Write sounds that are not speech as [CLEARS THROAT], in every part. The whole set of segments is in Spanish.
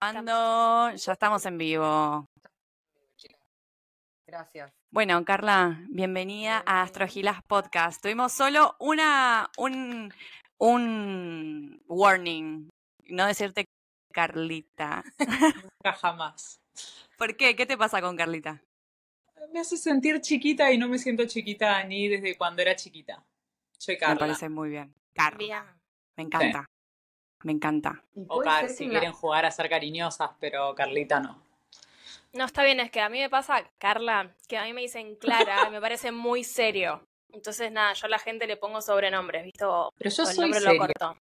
Grabando, ya estamos en vivo. Gracias. Bueno, Carla, bienvenida a Astrogilas Podcast. Tuvimos solo una, un, un warning, no decirte Carlita. [LAUGHS] Nunca jamás. ¿Por qué? ¿Qué te pasa con Carlita? Me hace sentir chiquita y no me siento chiquita ni desde cuando era chiquita. Soy Carla. Me parece muy bien. Carla. Bien. Me encanta. Me encanta. O Car, si quieren jugar a ser cariñosas, pero Carlita no. No, está bien, es que a mí me pasa, Carla, que a mí me dicen Clara y me parece muy serio. Entonces, nada, yo a la gente le pongo sobrenombres, ¿viste? O, Pero yo o el soy nombre serio. lo corto.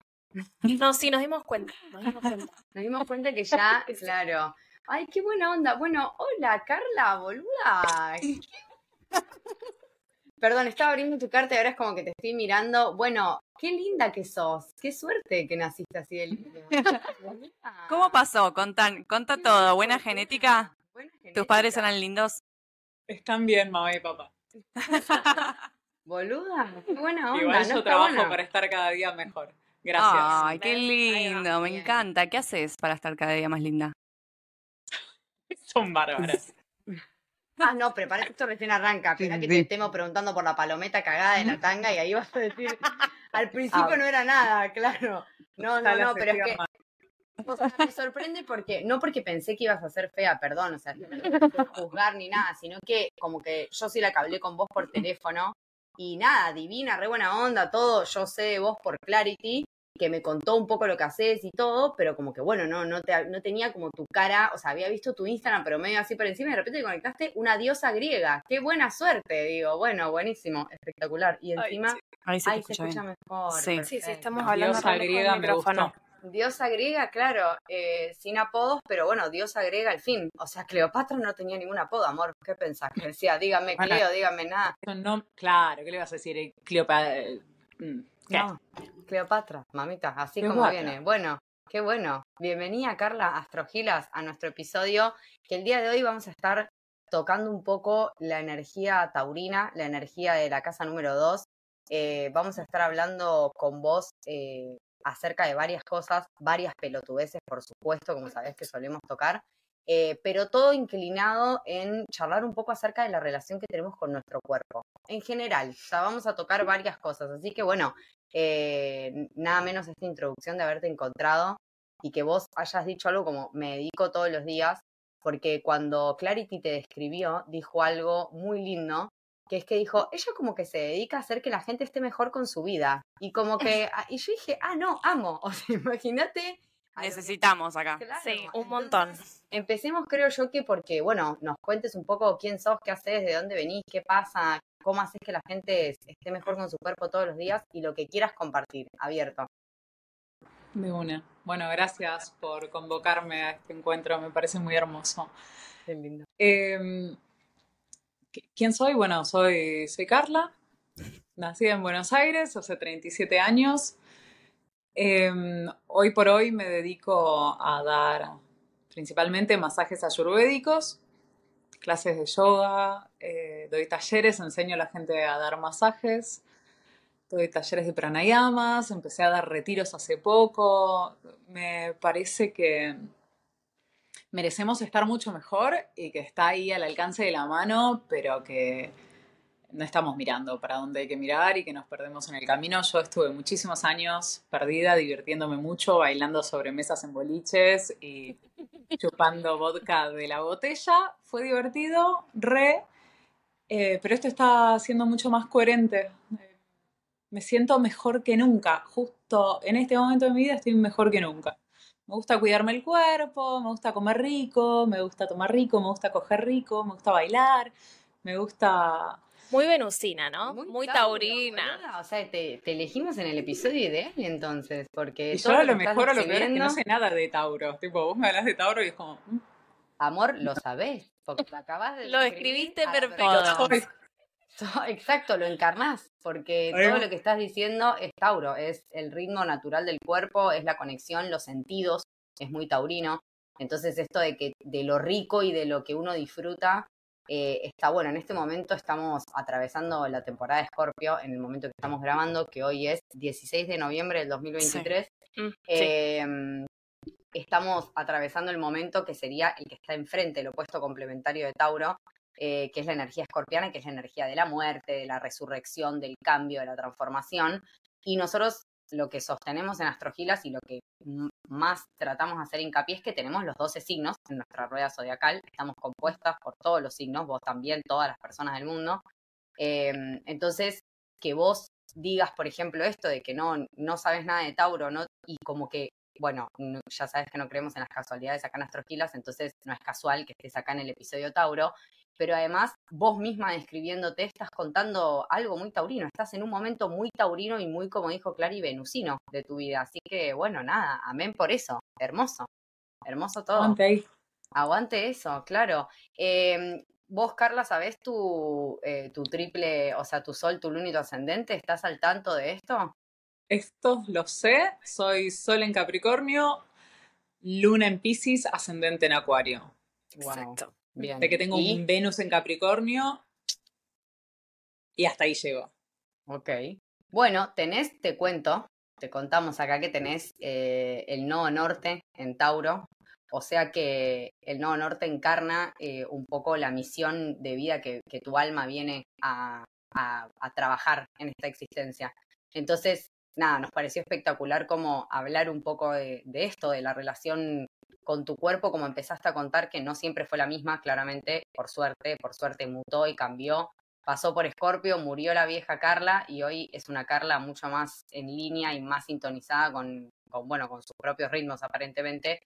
No, sí, nos dimos cuenta. Nos dimos cuenta. [LAUGHS] Nos dimos cuenta que ya, [LAUGHS] claro. Ay, qué buena onda. Bueno, hola, Carla, boluda. [LAUGHS] Perdón, estaba abriendo tu carta y ahora es como que te estoy mirando. Bueno, qué linda que sos. Qué suerte que naciste así de linda. [LAUGHS] ¿Cómo pasó? Contan, conta todo. ¿Buena genética? Buena ¿Tus padres genética. eran lindos? Están bien, mamá y papá. [LAUGHS] Boluda, qué buena onda. Igual ¿no yo está trabajo para estar cada día mejor. Gracias. Ay, qué lindo, me encanta. ¿Qué haces para estar cada día más linda? [LAUGHS] Son bárbaras. Ah, no, prepárate, esto recién arranca. Espera que te estemos preguntando por la palometa cagada de la tanga y ahí vas a decir. Al principio Ah. no era nada, claro. No, no, no, pero es que más. O sea, me sorprende porque, no porque pensé que ibas a ser fea, perdón, o sea, no juzgar ni nada, sino que como que yo sí la que hablé con vos por teléfono y nada, divina, re buena onda, todo, yo sé de vos por Clarity, que me contó un poco lo que haces y todo, pero como que bueno, no, no, te, no tenía como tu cara, o sea, había visto tu Instagram, pero medio así por encima y de repente te conectaste una diosa griega, qué buena suerte, digo, bueno, buenísimo, espectacular, y Ay, encima, sí. Ahí se escucha mejor. Sí. Sí, estamos hablando Diosa griega me gustó. Diosa griega, claro, eh, sin apodos, pero bueno, diosa griega al fin. O sea, Cleopatra no tenía ningún apodo, amor. ¿Qué pensás? Que decía, dígame Bueno. Cleo, dígame nada. Nom- Claro, ¿qué le vas a decir? Eh, Cleopatra. eh, mm, ¿Qué? No, Cleopatra, mamita, así como viene. Bueno, qué bueno. Bienvenida, Carla Astrogilas, a nuestro episodio, que el día de hoy vamos a estar tocando un poco la energía taurina, la energía de la casa número 2. vamos a estar hablando con vos eh, acerca de varias cosas, varias pelotudeces, por supuesto, como sabés que solemos tocar, eh, pero todo inclinado en charlar un poco acerca de la relación que tenemos con nuestro cuerpo. En general, ya vamos a tocar varias cosas, así que bueno, eh, nada menos esta introducción de haberte encontrado y que vos hayas dicho algo como me dedico todos los días, porque cuando Clarity te describió, dijo algo muy lindo, que es que dijo, ella como que se dedica a hacer que la gente esté mejor con su vida. Y como que, [LAUGHS] ah, y yo dije, ah, no, amo. [LAUGHS] O sea, imagínate. Necesitamos acá. Claro, Sí, un montón. Empecemos, creo yo, que porque, bueno, nos cuentes un poco quién sos, qué haces, de dónde venís, qué pasa, cómo haces que la gente esté mejor con su cuerpo todos los días y lo que quieras compartir, abierto. De una. Bueno, gracias por convocarme a este encuentro, me parece muy hermoso. Qué lindo. Eh, ¿qui- ¿Quién soy? Bueno, soy, soy Carla, [LAUGHS] nacida en Buenos Aires hace 37 años. Eh, hoy por hoy me dedico a dar principalmente masajes ayurvédicos, clases de yoga, eh, doy talleres, enseño a la gente a dar masajes, doy talleres de pranayamas, empecé a dar retiros hace poco. Me parece que merecemos estar mucho mejor y que está ahí al alcance de la mano, pero que no estamos mirando para dónde hay que mirar y que nos perdemos en el camino. Yo estuve muchísimos años perdida, divirtiéndome mucho, bailando sobre mesas en boliches y [LAUGHS] chupando vodka de la botella. Fue divertido, re, eh, pero esto está siendo mucho más coherente. Me siento mejor que nunca. Justo en este momento de mi vida estoy mejor que nunca. Me gusta cuidarme el cuerpo, me gusta comer rico, me gusta tomar rico, me gusta coger rico, me gusta bailar, me gusta... Muy venusina, ¿no? Muy, tauro, taurina. boluda. O sea, te, te elegimos en el episodio ideal entonces, porque Y yo todo a lo mejor a lo peor es que no sé nada de Tauro. Tipo, vos me hablas de Tauro y es como... mm, amor, lo sabés, porque lo acabas de Lo la perfecto. Exacto, lo encarnás, porque todo lo que estás diciendo es Tauro, es el ritmo natural del cuerpo, es la conexión, los sentidos, es muy taurino. Entonces esto de que de lo rico y de lo que uno disfruta eh, está bueno. En este momento estamos atravesando la temporada de Escorpio, en el momento que estamos grabando, que hoy es 16 de noviembre del 2023. Mm, sí. Eh, estamos atravesando el momento que sería el que está enfrente, el opuesto complementario de Tauro, eh, que es la energía escorpiana, que es la energía de la muerte, de la resurrección, del cambio, de la transformación. Y nosotros lo que sostenemos en Astrogilas y lo que más tratamos de hacer hincapié es que tenemos los 12 signos en nuestra rueda zodiacal, estamos compuestas por todos los signos, vos también, todas las personas del mundo. Em, entonces, que vos digas, por ejemplo, esto de que no, no sabes nada de Tauro, ¿no? Y como que, bueno, ya sabes que no creemos en las casualidades acá en Astrogilas, entonces no es casual que estés acá en el episodio Tauro, pero además vos misma describiéndote estás contando algo muy taurino, estás en un momento muy taurino y muy, como dijo Clary, venusino de tu vida. Así que, bueno, nada, amén por eso, hermoso, hermoso todo. Aguante Aguante eso, claro. Em, vos, Carla, ¿sabés tu, eh, tu triple, o sea, tu sol, tu luna y tu ascendente? ¿Estás al tanto de esto? Esto lo sé, soy sol en Capricornio, luna en Pisces, ascendente en Acuario. Exacto. De que tengo un Venus en Capricornio y hasta ahí llego. Ok. Bueno, tenés, te cuento, te contamos acá que tenés eh, el nodo norte en Tauro, o sea que el nodo norte encarna eh, un poco la misión de vida que, tu alma viene a, trabajar en esta existencia. Entonces, nada, nos pareció espectacular como hablar un poco de, de, esto, de la relación con tu cuerpo, como empezaste a contar, que no siempre fue la misma, claramente, por suerte, por suerte mutó y cambió. Pasó por Escorpio, murió la vieja Carla y hoy es una Carla mucho más en línea y más sintonizada con, bueno, con sus propios ritmos aparentemente.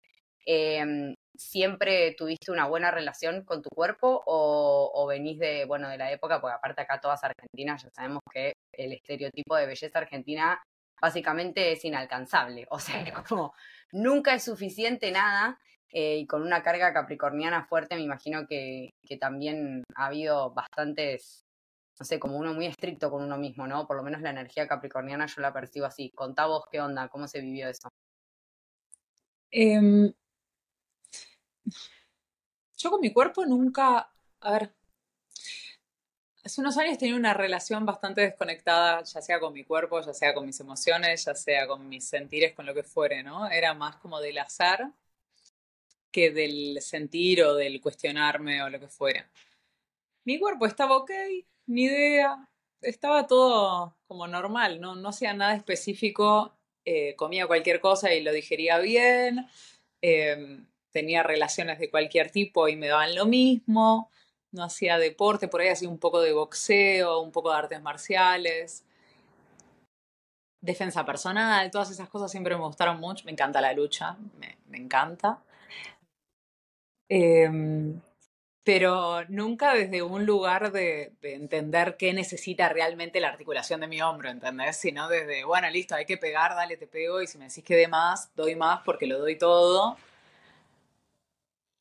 Em, ¿Siempre tuviste una buena relación con tu cuerpo o, o, venís de, bueno, de la época, porque aparte acá todas argentinas ya sabemos que el estereotipo de belleza argentina básicamente es inalcanzable. O sea, como nunca es suficiente nada. Eh, y con una carga capricorniana fuerte, me imagino que, que también ha habido bastantes, no sé, como uno muy estricto con uno mismo, ¿no? Por lo menos la energía capricorniana yo la percibo así. Contá vos qué onda, cómo se vivió eso. Em, yo con mi cuerpo nunca, a ver, Hace unos años tenía una relación bastante desconectada, ya sea con mi cuerpo, ya sea con mis emociones, ya sea con mis sentires, con lo que fuere, ¿no? Era más como del azar que del sentir o del cuestionarme o lo que fuera. Mi cuerpo estaba ok, ni idea, estaba todo como normal, no, no hacía nada específico, eh, comía cualquier cosa y lo digería bien, em, tenía relaciones de cualquier tipo y me daban lo mismo no hacía deporte, por ahí hacía un poco de boxeo, un poco de artes marciales, defensa personal, todas esas cosas siempre me gustaron mucho, me encanta la lucha, me, encanta. Em, pero nunca desde un lugar de, de, entender qué necesita realmente la articulación de mi hombro, ¿entendés? Sino desde, bueno, listo, hay que pegar, dale, te pego, y si me decís que dé más, doy más porque lo doy todo.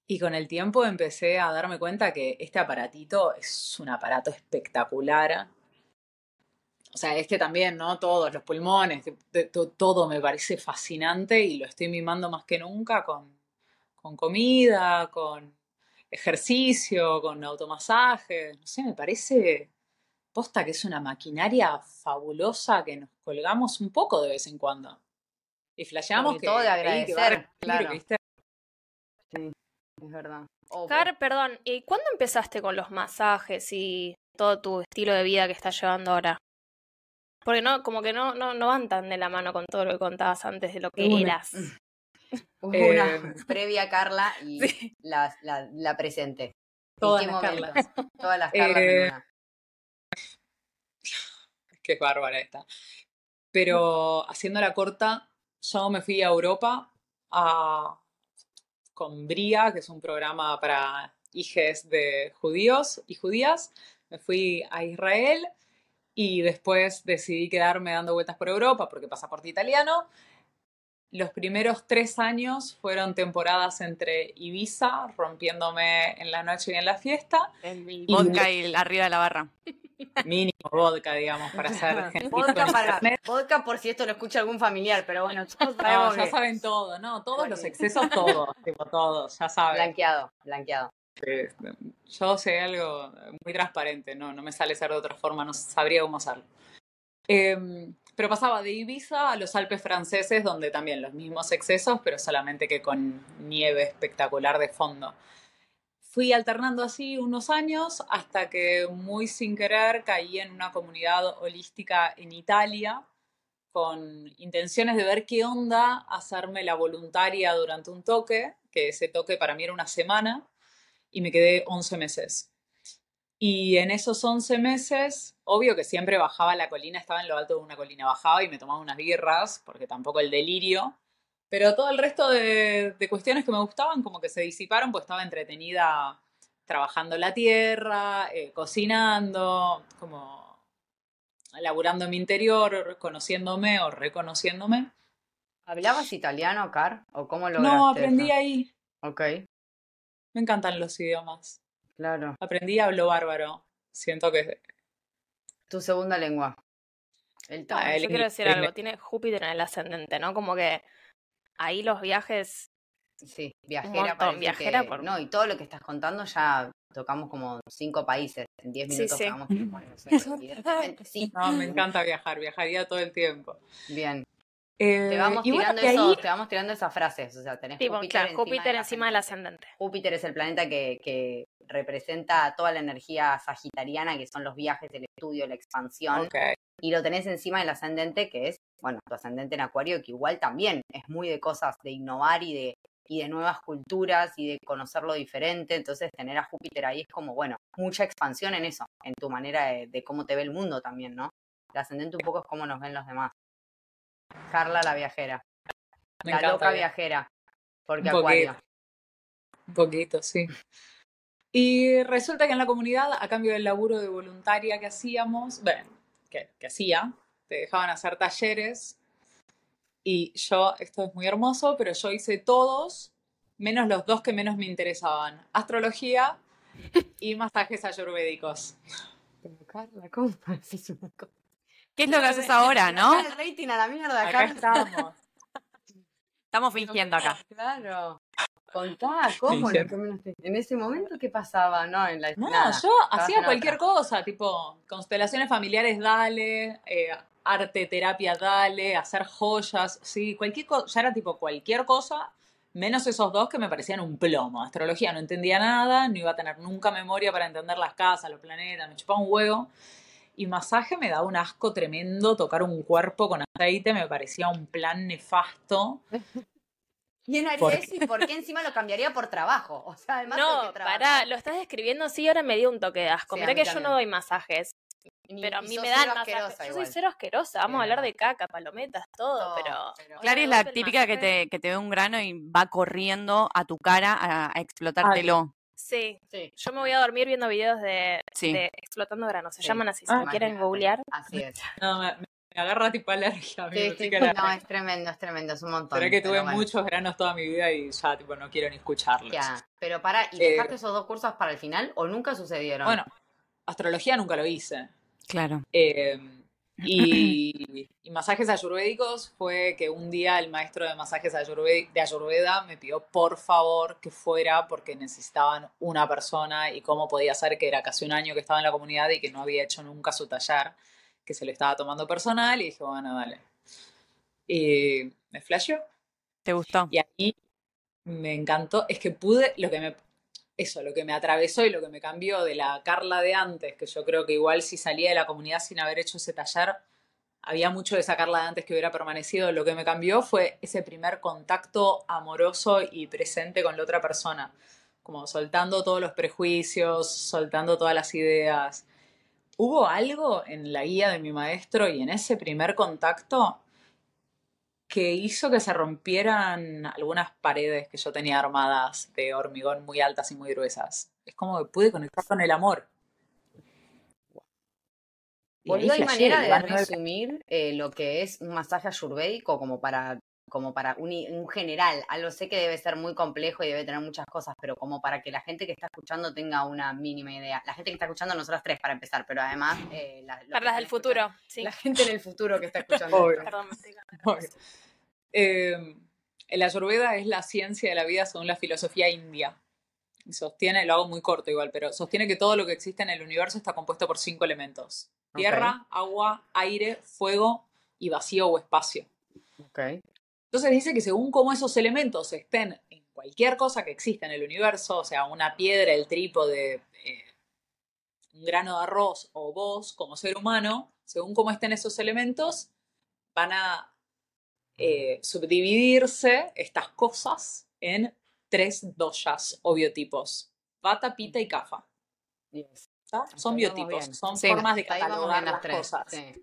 Y con el tiempo empecé a darme cuenta que este aparatito es un aparato espectacular. O sea, este también, ¿no? Todos, los pulmones, todo me parece fascinante y lo estoy mimando más que nunca con, con comida, con ejercicio, con automasaje. No sé, me parece posta que es una maquinaria fabulosa que nos colgamos un poco de vez en cuando. Y flasheamos que, todo de agradecer, claro. Es verdad. Car, perdón, ¿y cuándo empezaste con los masajes y todo tu estilo de vida que estás llevando ahora? Porque no, como que no, no, no van tan de la mano con todo lo que contabas antes de lo que eras. [LAUGHS] una eh, previa Carla y la, la, presente. Todas las [LAUGHS] Carlas. Todas las Carlas eh, [LAUGHS] Qué bárbara esta. Pero haciéndola corta, yo me fui a Europa a con Bria, que es un programa para hijes de judíos y judías. Me fui a Israel y después decidí quedarme dando vueltas por Europa porque pasaporte italiano. Los primeros tres años fueron temporadas entre Ibiza, rompiéndome en la noche y en la fiesta. El vodka y arriba de la barra. Mínimo vodka, digamos, para hacer vodka, por si esto lo escucha algún familiar, pero bueno, [LAUGHS] todos sabemos ya saben todo, ¿no? Todos los excesos, todos, [LAUGHS] tipo, todos, ya saben. Blanqueado, blanqueado. yo sé algo muy transparente, no, no me sale ser de otra forma, no sabría cómo hacerlo. Em, pero pasaba de Ibiza a los Alpes franceses, donde también los mismos excesos, pero solamente que con nieve espectacular de fondo. Fui alternando así unos años hasta que muy sin querer caí en una comunidad holística en Italia con intenciones de ver qué onda hacerme la voluntaria durante un toque, que ese toque para mí era una semana, y me quedé 11 meses. Y en esos 11 meses, obvio que siempre bajaba la colina, estaba en lo alto de una colina, bajaba y me tomaba unas birras, porque tampoco el delirio, pero todo el resto de, cuestiones que me gustaban como que se disiparon, pues estaba entretenida trabajando la tierra, eh, cocinando, como laburando en mi interior, conociéndome o reconociéndome. ¿Hablabas italiano, Car? ¿O cómo lo No, aprendí ahí. Ok. Me encantan los idiomas. Claro. Aprendí, hablo bárbaro. Siento que... Tu segunda lengua. El ah, Yo quiero decir algo, tiene Júpiter en el ascendente, ¿no? Como que ahí los viajes... Sí, viajera. viajera por... No, y todo lo que estás contando ya tocamos como cinco países. En diez minutos sí, [LAUGHS] sí. no, me encanta viajar, viajaría todo el tiempo. Bien. Te, eh, vamos tirando eso, te vamos tirando esas frases. O sea, tenés Júpiter, encima, del ascendente. Júpiter es el planeta que, que, representa toda la energía sagitariana, que son los viajes, el estudio, la expansión. Y lo tenés encima del ascendente, que es, bueno, tu ascendente en Acuario, que igual también es muy de cosas de innovar y de, y de nuevas culturas y de conocer lo diferente. Entonces, tener a Júpiter ahí es como, bueno, mucha expansión en eso, en tu manera de, cómo te ve el mundo también, ¿no? El ascendente un poco es cómo nos ven los demás. Carla la viajera. la loca viajera. Porque Acuario. Un poquito, sí. Y resulta que en la comunidad, a cambio del laburo de voluntaria que hacíamos, bueno, que, hacía, te dejaban hacer talleres. Y yo, esto es muy hermoso, pero yo hice todos, menos los dos que menos me interesaban. Astrología y masajes ayurvédicos. ¿cómo [LAUGHS] ¿Qué es lo que haces ahora, no? El rating a la mierda, acá estamos. Estamos fingiendo acá. [LAUGHS] Claro. Contá, ¿cómo? en ese momento, ¿qué pasaba? No, en la, no yo hacía cualquier cosa, tipo constelaciones familiares, dale, eh, arte, terapia, dale, hacer joyas, sí, cualquier cosa, ya era tipo cualquier cosa, menos esos dos que me parecían un plomo. Astrología no entendía nada, no iba a tener nunca memoria para entender las casas, los planetas, me chupaba un huevo. Y masaje me daba un asco tremendo, tocar un cuerpo con aceite me parecía un plan nefasto. ¿Quién haría eso y por qué encima lo cambiaría por trabajo? O sea, además no, pará, lo estás describiendo así, ahora me dio un toque de asco. Mira que yo no doy masajes. pero a mí me dan masajes. Yo soy cero asquerosa. Vamos a hablar de caca, palometas, todo, pero. Clara es la típica que te, que te ve un grano y va corriendo a tu cara a, explotártelo. Sí. sí. Yo me voy a dormir viendo videos de, explotando granos. Se llaman así, si me quieren googlear. Así es. [LAUGHS] No, me, agarra tipo alergia. Sí, sí, no, es tremendo, es tremendo, es un montón. Pero que tuve muchos granos toda mi vida y ya tipo no quiero ni escucharlos. Ya, pero para, ¿y eh, dejaste esos dos cursos para el final o nunca sucedieron? Bueno, astrología nunca lo hice. Claro. Eh, [LAUGHS] y, masajes ayurvédicos fue que un día el maestro de masajes de Ayurveda me pidió por favor que fuera porque necesitaban una persona y cómo podía ser que era casi un año que estaba en la comunidad y que no había hecho nunca su taller que se lo estaba tomando personal y dije, bueno, dale. Y me flasheó. ¿Te gustó? Y ahí me encantó. Es que pude, lo que me, eso, lo que me atravesó y lo que me cambió de la Carla de antes, que yo creo que igual si salía de la comunidad sin haber hecho ese taller, había mucho de esa Carla de antes que hubiera permanecido. Lo que me cambió fue ese primer contacto amoroso y presente con la otra persona. Como soltando todos los prejuicios, soltando todas las ideas hubo algo en la guía de mi maestro y en ese primer contacto que hizo que se rompieran algunas paredes que yo tenía armadas de hormigón muy altas y muy gruesas. Es como que pude conectar con el amor. ¿hay manera de resumir eh, lo que es un masaje ayurvédico como para como para un, general, algo sé que debe ser muy complejo y debe tener muchas cosas, pero como para que la gente que está escuchando tenga una mínima idea. La gente que está escuchando, nosotras tres para empezar, pero además... Eh, para las del futuro, sí. La gente en el futuro que está [LAUGHS] escuchando. Perdón, eh, la Ayurveda es la ciencia de la vida según la filosofía india. sostiene, lo hago muy corto igual, pero sostiene que todo lo que existe en el universo está compuesto por cinco elementos. Tierra, agua, aire, fuego y vacío o espacio. Ok. Entonces dice que según cómo esos elementos estén en cualquier cosa que exista en el universo, o sea, una piedra, el trípode, eh, un grano de arroz o vos como ser humano, según cómo estén esos elementos, van a eh, subdividirse estas cosas en tres doshas o biotipos. Vata, Pita y Kapha. Yes. Son biotipos, bien. son Sí. formas de catalogar las las tres. cosas. sí.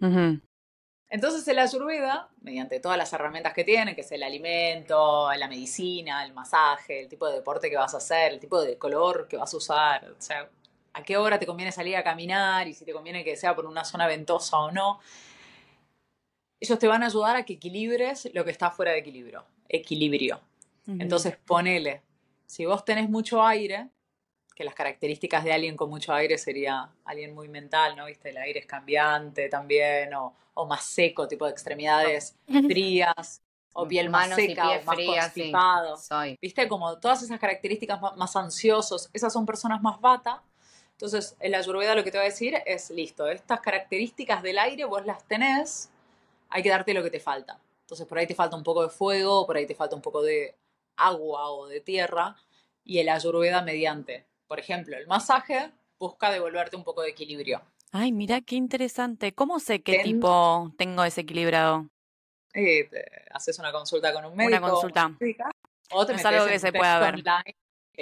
Entonces el Ayurveda, mediante todas las herramientas que tiene, que es el alimento, la medicina, el masaje, el tipo de deporte que vas a hacer, el tipo de color que vas a usar, o sea, a qué hora te conviene salir a caminar y si te conviene que sea por una zona ventosa o no, ellos te van a ayudar a que equilibres lo que está fuera de equilibrio, equilibrio. Entonces ponele, si vos tenés mucho aire, que las características de alguien con mucho aire sería alguien muy mental, ¿no? Viste, el aire es cambiante también, o, o más seco, tipo de extremidades [LAUGHS] frías, o piel más Manos seca, o más frías, sí. constipado. Soy. Viste, como todas esas características más ansiosos, esas son personas más bata. Entonces, el ayurveda lo que te va a decir es, listo, estas características del aire vos las tenés, hay que darte lo que te falta. Entonces, por ahí te falta un poco de fuego, por ahí te falta un poco de agua o de tierra, y el ayurveda mediante, por ejemplo, el masaje busca devolverte un poco de equilibrio. Ay, mira qué interesante. ¿Cómo sé qué Ten- tipo tengo desequilibrado? Eh, te haces una consulta con un médico. consulta. una médica, O te No es metes algo que en se pueda ver. online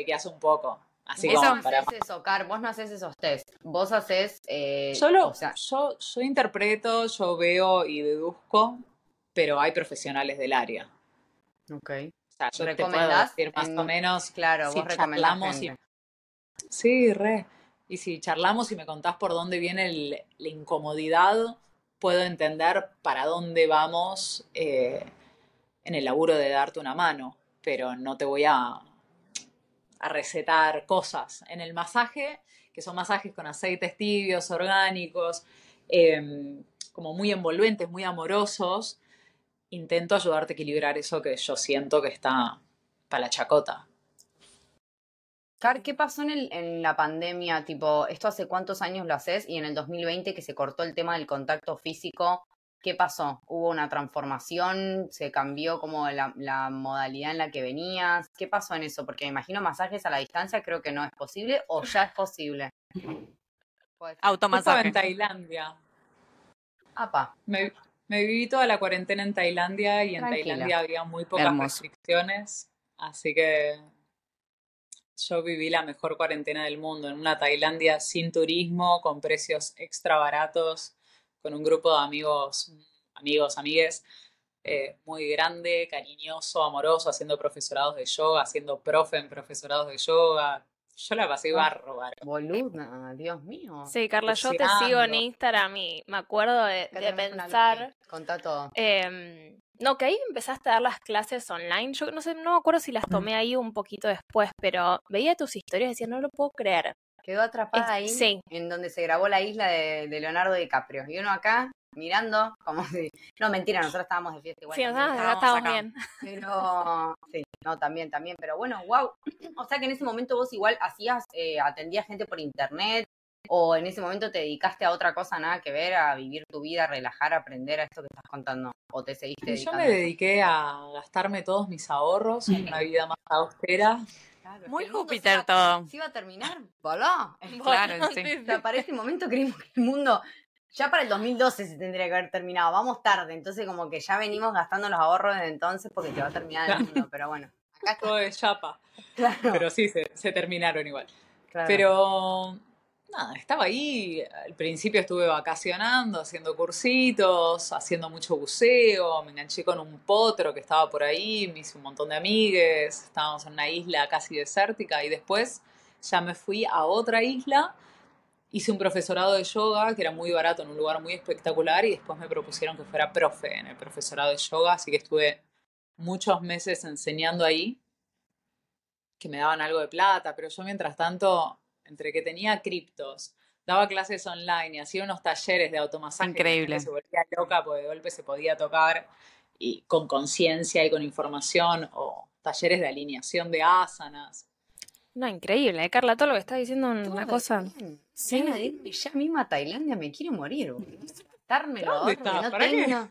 que hace un poco. Así Vos como no para haces eso, Car, vos no haces esos test. Vos haces. eh, Yo, lo- o sea, yo, yo interpreto, yo veo y deduzco, pero hay profesionales del área. ok. O sea, yo te puedo ¿Recomendás decir más en- o menos Claro, si vos recomendás charlamos y... Sí, re. Y si charlamos y me contás por dónde viene la incomodidad, puedo entender para dónde vamos eh, en el laburo de darte una mano, pero no te voy a, a recetar cosas. En el masaje, que son masajes con aceites tibios, orgánicos, eh, como muy envolventes, muy amorosos, intento ayudarte a equilibrar eso que yo siento que está para la chacota. Car, ¿qué pasó en, el, en la pandemia? Tipo, ¿esto hace cuántos años lo haces? Y en el 2020 que se cortó el tema del contacto físico, ¿qué pasó? ¿Hubo una transformación? ¿Se cambió como la, la modalidad en la que venías? ¿Qué pasó en eso? Porque me imagino masajes a la distancia creo que no es posible o ya es posible. Estaba Automasaje. en Tailandia. Apa, Me, me viví toda la cuarentena en Tailandia y en Tranquila. Tailandia había muy pocas Hermoso. restricciones, así que yo viví la mejor cuarentena del mundo en una Tailandia sin turismo, con precios extra baratos, con un grupo de amigos, amigos, amigues, eh, muy grande, cariñoso, amoroso, haciendo profesorados de yoga, haciendo profe en profesorados de yoga. Yo la pasé Ah. bárbaro. boluda, Dios mío. Sí, Carla, yo te sigo en. Instagram y me acuerdo de, pensar. Loki. Contá todo. em, no, que ahí empezaste a dar las clases online. Yo no sé, no me acuerdo si las tomé ahí un poquito después, pero veía tus historias y decía, no lo puedo creer. Quedó atrapada Es- ahí sí. en donde se grabó la isla de, de Leonardo DiCaprio. Y uno acá mirando como si... No, mentira, nosotros estábamos de fiesta igual. Sí, nosotros estábamos estábamos acá. bien. Pero sí, no, también, también. Pero bueno, wow. [CLEARS THROAT] O sea que en ese momento vos igual hacías, eh, atendías gente por internet o en ese momento te dedicaste a otra cosa nada que ver, a vivir tu vida, a relajar, a aprender a esto que estás contando. O te seguiste Y yo dedicando me dediqué a gastarme todos mis ahorros en una [LAUGHS] vida más austera. Claro, Muy Júpiter todo. Se iba a terminar, ¿volá? [LAUGHS] Claro, sí. O sea, para ese momento creímos que el mundo ya para el 2012 se tendría que haber terminado. Vamos tarde, entonces como que ya venimos gastando los ahorros desde entonces porque se va a terminar el mundo. Pero bueno, acá está. Todo de chapa. [LAUGHS] Claro, Pero sí, se, se terminaron igual. claro. Pero nada, estaba ahí. Al principio estuve vacacionando, haciendo cursitos, haciendo mucho buceo. Me enganché con un potro que estaba por ahí, me hice un montón de amigues. Estábamos en una isla casi desértica y después ya me fui a otra isla. Hice un profesorado de yoga que era muy barato en un lugar muy espectacular y después me propusieron que fuera profe en el profesorado de yoga, así que estuve muchos meses enseñando ahí, que me daban algo de plata, pero yo mientras tanto, entre que tenía criptos, daba clases online y hacía unos talleres de automasaje, Increíble. se volvía loca porque de golpe se podía tocar y con conciencia y con información, o talleres de alineación de asanas. No, increíble, ¿eh, Carla, todo lo que está diciendo una cosa. Sí. De irme ya mismo a Tailandia, me quiero morir. Dármelo ¿Dónde estás? no ¿Para qué? tengo-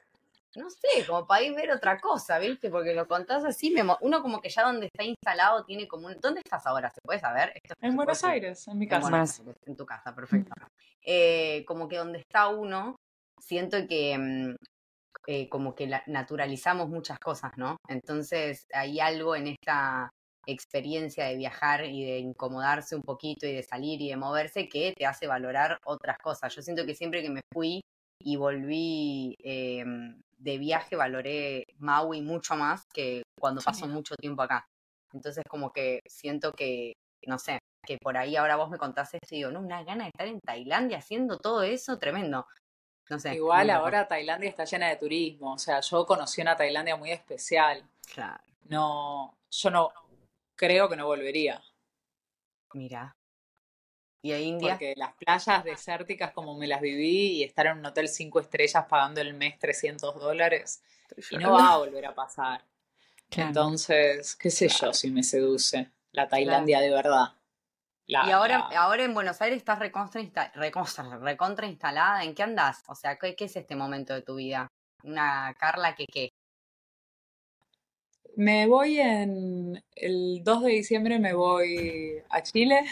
No sé, como para ir a ver otra cosa, ¿viste? Porque lo contás así, me uno como que ya donde está instalado tiene como un... ¿Dónde estás ahora? ¿Se puede saber? Esto En Buenos Aires, en mi En casa. Buenos Aires, en tu casa, perfecto. Eh, como que donde está uno, siento que mm, eh, como que la- naturalizamos muchas cosas, ¿no? Entonces hay algo en esta experiencia de viajar y de incomodarse un poquito y de salir y de moverse que te hace valorar otras cosas. Yo siento que siempre que me fui y volví eh, de viaje valoré Maui mucho más que cuando Genial. mucho tiempo acá. Entonces como que siento que, no sé, que por ahí ahora vos me contás esto y digo, no, una gana de estar en Tailandia haciendo todo eso, tremendo. No sé. Igual ahora Tailandia está llena de turismo, o sea, yo conocí una Tailandia muy especial. Claro, No, yo no creo que no volvería, mira. Y a India, porque las playas desérticas como me las viví y estar en un hotel cinco estrellas pagando el mes 300 dólares y no va a volver a pasar. Claro. Entonces, qué sé yo si me seduce la Tailandia de verdad. La- y ahora, la- ahora en Buenos Aires estás recontra, insta- recontra, recontra instalada. ¿En qué andás? O sea, ¿qué, qué es este momento de tu vida? Una Carla que qué. Me voy en el 2 de diciembre me voy a Chile.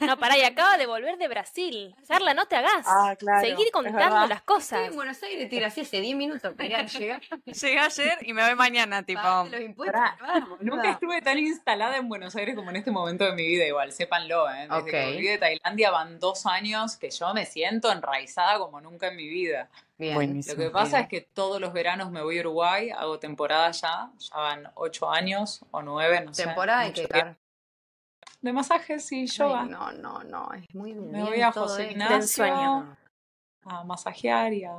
No, pará, y acaba de volver de Brasil. Carla, no te hagas. Ah, claro, Seguir contando las Estoy cosas. en Buenos Aires, tira así hace 10 minutos para llegar. Llegué ayer y me voy mañana, tipo. Los impuestos. Pará, vamos, Nunca estuve tan instalada en Buenos Aires como en este momento de mi vida, igual, sépanlo, ¿eh? Desde Ok. que volví de Tailandia van dos años que yo me siento enraizada como nunca en mi vida. Bien. Buenísimo. Lo que pasa es que todos los veranos me voy a Uruguay, hago temporada ya, ya van ocho años o nueve, no sé. Temporada que tiempo. De masajes y yoga. Ay, no, no, no, es muy Me bien voy a José. Ignacio a masajear y a...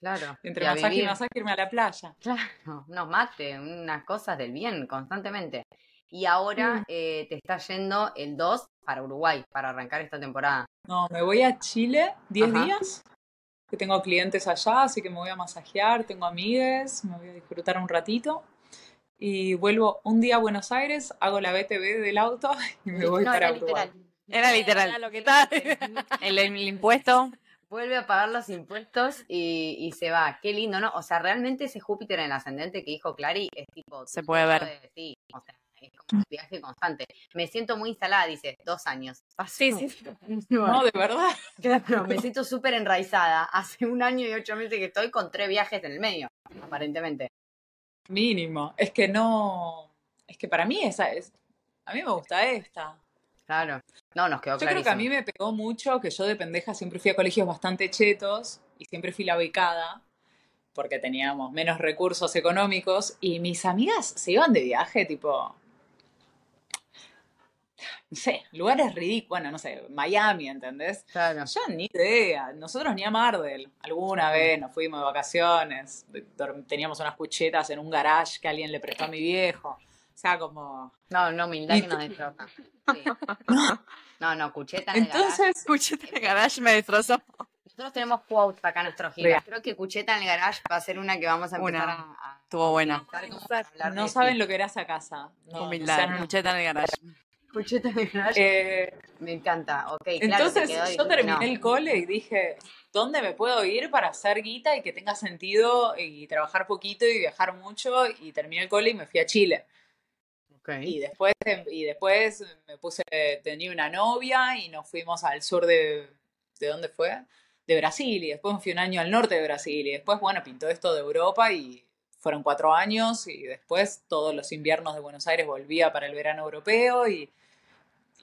Claro. [LAUGHS] Entre y masaje y masaje irme a la playa. Claro, nos mate, unas cosas del bien constantemente. Y ahora Mm. eh, te está yendo el 2 para Uruguay, para arrancar esta temporada. No, me voy a Chile 10 Ajá. días, que tengo clientes allá, así que me voy a masajear, tengo amigues, me voy a disfrutar un ratito. Y vuelvo un día a Buenos Aires, hago la BTV del auto [LAUGHS] y me voy no, para era Uruguay. literal. Era literal. Era lo que tal. [LAUGHS] El, el impuesto. Vuelve a pagar los impuestos y, y se va. Qué lindo, ¿no? O sea, realmente ese Júpiter en el ascendente que dijo Clary es tipo... Se puede ver. de- sí, o sea, es como un viaje constante. Me siento muy instalada, dice, dos años. Sí, sí. [LAUGHS] No, de verdad. Claro, me siento súper enraizada. Hace un año y ocho meses que estoy con tres viajes en el medio, aparentemente. Mínimo. Es que no. Es que para mí esa es. A mí me gusta esta. Claro. No, nos quedó Yo creo que a mí me pegó mucho que yo de pendeja siempre fui a colegios bastante chetos y siempre fui la becada porque teníamos menos recursos económicos y mis amigas se iban de viaje tipo, no sé, lugares ridículos, bueno, no sé, Miami, ¿entendés? Claro. Yo ni idea, nosotros ni a Mardel. Alguna vez nos fuimos de vacaciones, teníamos unas cuchetas en un garage que alguien le prestó a mi viejo. O sea, como... No, no, humildad que nos destroza. Sí. No, no, cucheta en el garage. Entonces, Cuchete de garage me destrozó. Nosotros tenemos quotes acá en nuestro giro. Real. Creo que cucheta en el garage va a ser una que vamos a empezar Una. a, Estuvo buena. no saben lo que era esa casa. No, Humildad. Cucheta en el. Cucheta en el garage. Eh, Me encanta. Ok, Entonces yo terminé No. el cole y dije, ¿dónde me puedo ir para hacer guita y que tenga sentido y trabajar poquito y viajar mucho? Y terminé el cole y me fui a Chile. Y después, y después me puse, tenía una novia y nos fuimos al sur de, ¿de dónde fue? De Brasil y después me fui un año al norte de Brasil y después, bueno, pintó esto de Europa y fueron cuatro años y después todos los inviernos de Buenos Aires volvía para el verano europeo y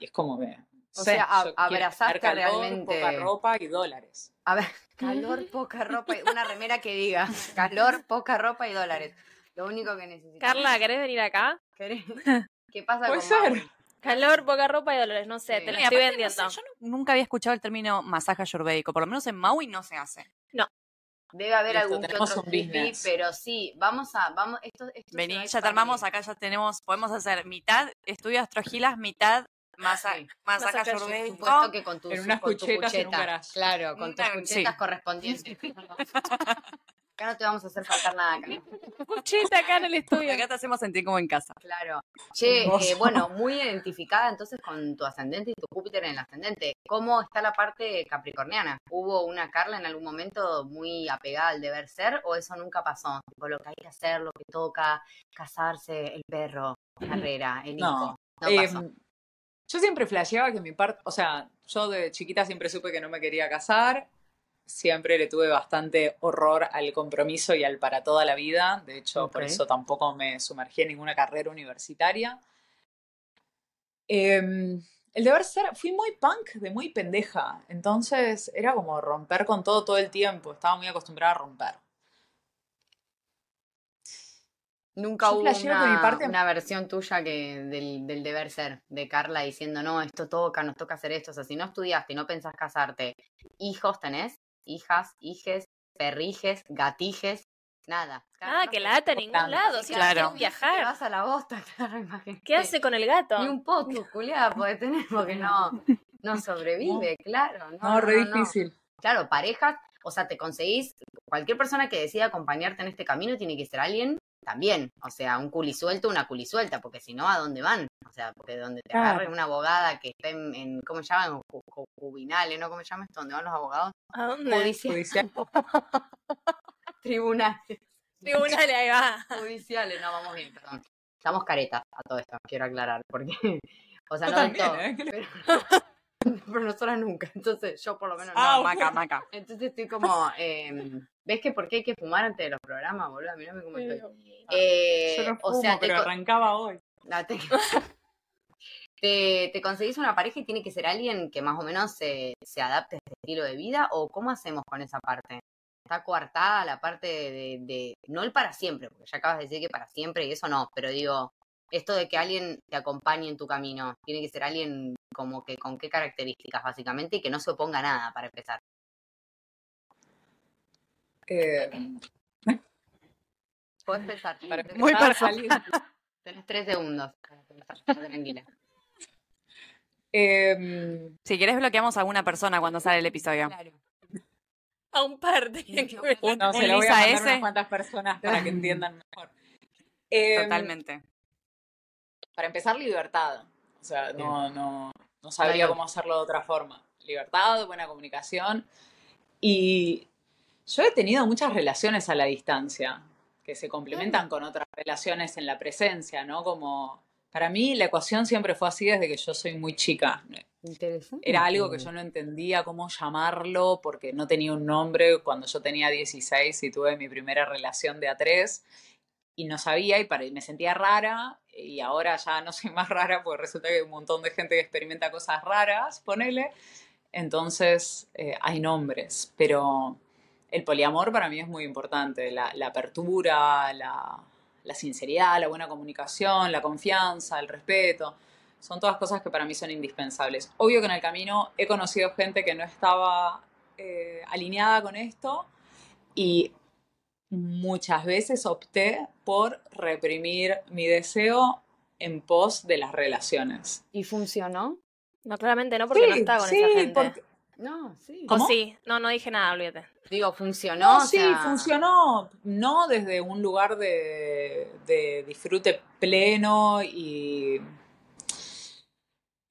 es como que... no O sé, sea, a- yo quiero abrazaste calor, realmente- Poca ropa y dólares. A ver, [LAUGHS] calor, [LAUGHS] poca [LAUGHS] ropa, y una remera que diga calor, poca ropa y dólares. Lo único que necesitamos. Carla, ¿querés venir acá? ¿Querés? ¿Qué pasa Puede con ser. Maui? Calor, poca ropa y dólares. No sé, Sí. te lo estoy no vendiendo. sé, yo no- nunca había escuchado el término masaje ayurvédico. Por lo menos en Maui no se hace. Debe haber Listo, algún que otro business. pero sí, vamos a, vamos, esto, Vení, ya te armamos, acá ya tenemos, podemos hacer mitad estudio astrogilas, mitad masa- Sí. masaje Masaje Por supuesto que con tus En unas con tu cuchetas en un cucheta. garage. Claro, con tus Una- cuchetas sí. correspondientes. [LAUGHS] Acá no te vamos a hacer faltar nada, acá. Puchita acá en el [LAUGHS] estudio. Acá te hacemos sentir como en casa. Claro. Che, eh, bueno, muy identificada entonces con tu ascendente y tu Júpiter en el ascendente. ¿Cómo está la parte capricorniana? ¿Hubo una Carla en algún momento muy apegada al deber ser o eso nunca pasó? Tipo, lo que hay que hacer, lo que toca, casarse, el perro, la carrera, el hijo. No. No Eh. Yo siempre flasheaba que mi parte, o sea, yo de chiquita siempre supe que no me quería casar, siempre le tuve bastante horror al compromiso y al para toda la vida, de hecho por eso tampoco me sumergí en ninguna carrera universitaria. Em, el deber ser, fui muy punk de muy pendeja, entonces era como romper con todo todo el tiempo, estaba muy acostumbrada a romper. Nunca yo hubo que una, parte- una versión tuya que del, del deber ser, de Carla diciendo, no, esto toca, nos toca hacer esto. O sea, si no estudiaste y no pensás casarte, ¿hijos tenés? ¿Hijas? ¿Hijes? ¿Perrijes? ¿Gatijes? Nada. Carla, Ah, no que la ata a ningún lado. Si Claro. Te viajar. vas a la bosta, [LAUGHS] claro, imagínate. ¿Qué hace con el gato? Ni un poco, culiada, puede tener porque no, no [LAUGHS] sobrevive, claro. No, No, re no, no. difícil. Claro, parejas, o sea, te conseguís, cualquier persona que decida acompañarte en este camino tiene que ser alguien también, o sea, un culisuelto, una culisuelta, porque si no, ¿a dónde van? O sea, porque donde te Claro. agarre una abogada que esté en, en- ¿cómo se llaman? Jubinales, ¿no? ¿Cómo se llama esto? ¿Dónde van los abogados? ¿A dónde? Judicial. [LAUGHS] Tribunales. Tribunales, ahí va. Judiciales, no, vamos bien, perdón. Estamos caretas a todo esto, quiero aclarar, porque, [LAUGHS] o sea, Yo no también, todo, ¿eh? ¿Qué le- [LAUGHS] [LAUGHS] pero, nosotras nunca, entonces yo por lo menos no. Ah, Maca, maca. Entonces estoy como, [LAUGHS] eh, ¿ves que por qué hay que fumar antes de los programas, boludo? Mirame cómo estoy. Yo Eh, no o fumo, sea, te, pero arrancaba hoy. te, [LAUGHS] te- te conseguís una pareja y tiene que ser alguien que más o menos se, se adapte a este estilo de vida, o cómo hacemos con esa parte? Está coartada la parte de, de- de- no el para siempre, porque ya acabas de decir que para siempre y eso no, pero digo, esto de que alguien te acompañe en tu camino, tiene que ser alguien como que con qué características básicamente y que no se oponga a nada para empezar. Eh, pensar. para tenés- Muy empezar, perfecto. salir- Tenés tres segundos. para pensar, Tranquila. Em, Si querés bloqueamos a alguna persona cuando sale el episodio. Claro. A un par de no, se lo voy a mandar unas cuantas personas para que entiendan mejor. Em, Totalmente. Para empezar, libertad. O sea, no, no, no sabría cómo hacerlo de otra forma. Libertad, buena comunicación. Y yo he tenido muchas relaciones a la distancia que se complementan con otras relaciones en la presencia, ¿no? Como, para mí la ecuación siempre fue así desde que yo soy muy chica. Interesante. Era algo que yo no entendía cómo llamarlo porque no tenía un nombre cuando yo tenía 16 y tuve mi primera relación de A3 y no sabía y para- me sentía rara y ahora ya no soy más rara porque resulta que hay un montón de gente que experimenta cosas raras, ponele. Entonces eh, hay nombres, pero el poliamor para mí es muy importante, la, la apertura, la, la sinceridad, la buena comunicación, la confianza, el respeto. Son todas cosas que para mí son indispensables. Obvio que en el camino he conocido gente que no estaba eh, alineada con esto y muchas veces opté por reprimir mi deseo en pos de las relaciones. ¿Y funcionó? No, claramente no, porque no está con esa gente. porque- No, sí. O ¿Cómo? sí, no, no dije nada, olvídate. Digo, funcionó. No, o sí, sea, funcionó. No desde un lugar de, de disfrute pleno y,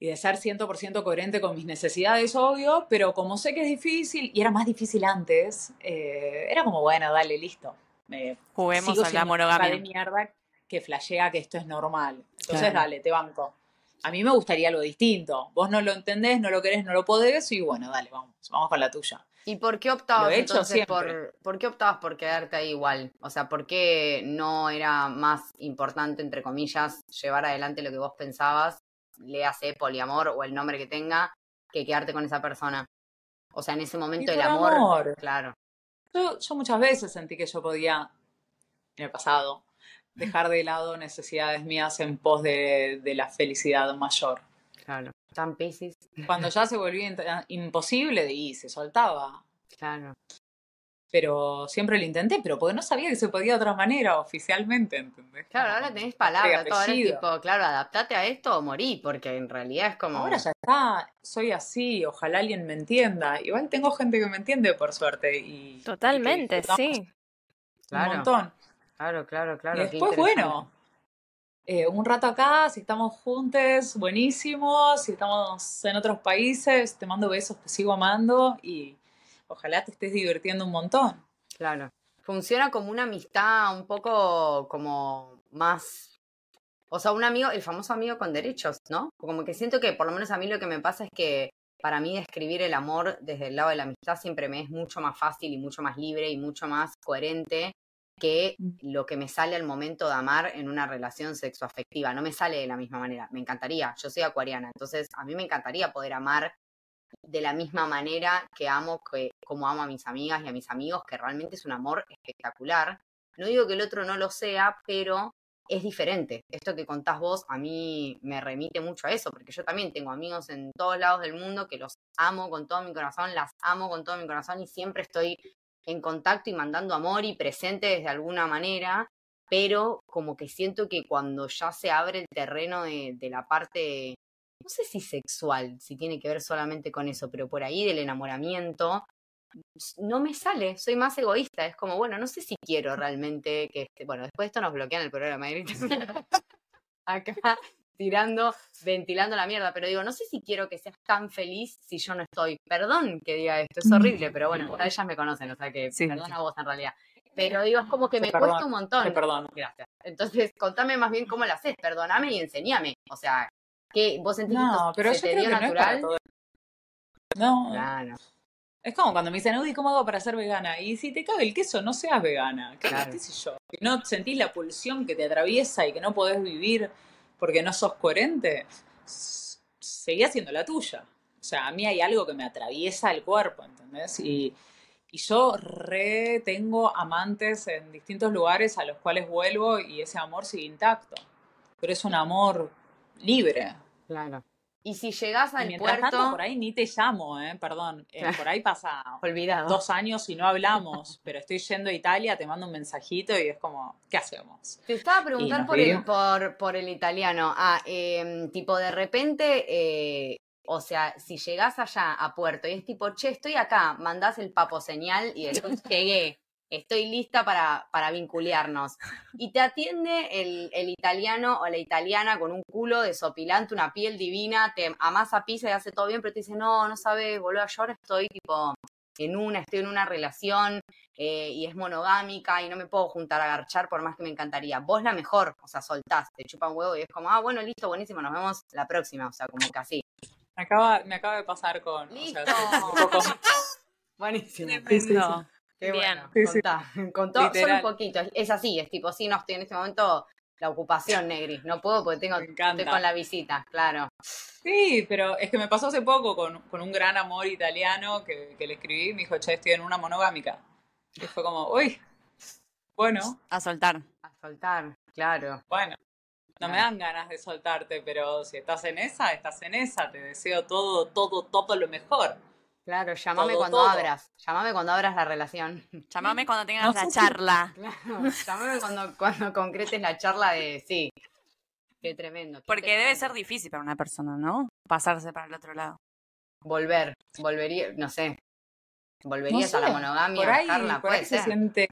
y de ser 100% coherente con mis necesidades, obvio, pero como sé que es difícil, y era más difícil antes, eh, era como, bueno, dale, listo. Me Juguemos a la hija de monogamia. mierda que flashea que esto es normal. Entonces, Claro. dale, te banco. A mí me gustaría algo distinto. Vos no lo entendés, no lo querés, no lo podés, y bueno, dale, vamos, vamos con la tuya. ¿Y por qué optabas Lo he hecho entonces por, por qué optabas por quedarte ahí igual? O sea, ¿por qué no era más importante, entre comillas, llevar adelante lo que vos pensabas, léase poliamor o el nombre que tenga, que quedarte con esa persona? O sea, en ese momento el amor, amor. claro. Yo, yo muchas veces sentí que yo podía, en el pasado, dejar de lado necesidades mías en pos de, de la felicidad mayor. Claro. Tan Cuando ya se volvía imposible, y se soltaba. claro. Pero siempre lo intenté, pero porque no sabía que se podía de otra manera oficialmente, ¿entendés? Claro, Como ahora tenés palabras, todo ahora es tipo, claro, adaptate a esto o morí, porque en realidad es como... Ahora ya está, soy así, ojalá alguien me entienda. Igual tengo gente que me entiende, por suerte. Y, Totalmente, sí. un montón. Claro, claro, claro. Y después, bueno, eh, un rato acá, si estamos juntos, buenísimo, si estamos en otros países, te mando besos, te sigo amando y ojalá te estés divirtiendo un montón. Claro. Funciona como una amistad un poco como más o sea, un amigo, el famoso amigo con derechos, ¿no? Como que siento que por lo menos a mí lo que me pasa es que para mí describir el amor desde el lado de la amistad siempre me es mucho más fácil y mucho más libre y mucho más coherente que mm. lo que me sale al momento de amar en una relación sexoafectiva. No me sale de la misma manera. Me encantaría. Yo soy acuariana, entonces a mí me encantaría poder amar de la misma manera que amo, que, como amo a mis amigas y a mis amigos, que realmente es un amor espectacular. No digo que el otro no lo sea, pero es diferente. Esto que contás vos a mí me remite mucho a eso, porque yo también tengo amigos en todos lados del mundo que los amo con todo mi corazón, las amo con todo mi corazón y siempre estoy en contacto y mandando amor y presente desde alguna manera, pero como que siento que cuando ya se abre el terreno de, de la parte, no sé si sexual, si tiene que ver solamente con eso, pero por ahí del enamoramiento, no me sale, soy más egoísta. Es como, bueno, no sé si quiero realmente que este, bueno, después de esto nos bloquean el programa, [LAUGHS] acá tirando, ventilando la mierda, pero digo, no sé si quiero que seas tan feliz si yo no estoy. Perdón que diga esto, es horrible, pero bueno, ellas me conocen, o sea que perdón a vos en realidad. Pero digo, es como que me cuesta un montón. Perdón. Gracias. Entonces, contame más bien cómo lo haces, perdóname y enséñame. O sea, que vos sentís no, que pero se te dio natural. No, no. Es como cuando me dicen, Uy, ¿cómo hago para ser vegana? Y si te cabe el queso, no seas vegana. Claro. ¿Qué sé yo? Que no sentís la pulsión que te atraviesa y que no podés vivir porque no sos coherente, seguí haciendo la tuya. O sea, a mí hay algo que me atraviesa el cuerpo, ¿entendés? Y, y yo re tengo amantes en distintos lugares a los cuales vuelvo y ese amor sigue intacto. Pero es un amor libre. Claro. Y si llegas al mientras puerto... Tanto, por ahí ni te llamo, ¿eh? Perdón. Eh, por ahí pasa [LAUGHS] Olvidado. dos años y no hablamos, pero estoy yendo a Italia, te mando un mensajito y es como, ¿qué hacemos? Te estaba a preguntar por el, por, por el italiano. Ah, eh, tipo, de repente, eh, o sea, si llegás allá a puerto y es tipo, che, estoy acá, mandás el papo señal y después [LAUGHS] llegué estoy lista para, para vincularnos. Y te atiende el, el, italiano o la italiana con un culo desopilante, una piel divina, te amasa pizza y hace todo bien, pero te dice, no, no sabes, boludo, yo ahora estoy tipo en una, estoy en una relación eh, y es monogámica y no me puedo juntar a garchar por más que me encantaría. Vos la mejor, o sea, soltás, te chupa un huevo y es como, ah, bueno, listo, buenísimo, nos vemos la próxima, o sea, como que así. Me acaba, me acaba de pasar con... Listo. O sea, [LAUGHS] Buenísimo. Bien. Contá, solo un poquito. Es así, es tipo, sí, no estoy en este momento la ocupación, Negri. No puedo porque tengo estoy con la visita, claro. Sí, pero es que me pasó hace poco con, con un gran amor italiano que, que, le escribí. Me dijo, che, estoy en una monogámica. Y fue como, uy, bueno. A soltar. A soltar, claro. Bueno, no me dan ganas de soltarte, pero si estás en esa, estás en esa. Te deseo todo, todo, todo lo mejor. Claro, llámame cuando abras. Llámame cuando abras la relación. [LAUGHS] Llámame cuando tengas la charla. Claro, llámame cuando, cuando concretes la charla de sí. Qué tremendo. Porque debe ser difícil para una persona, ¿no? Pasarse para el otro lado. Volver. Volvería, no sé. ¿Volverías a la monogamia, por ahí, Carla? Por ahí se siente.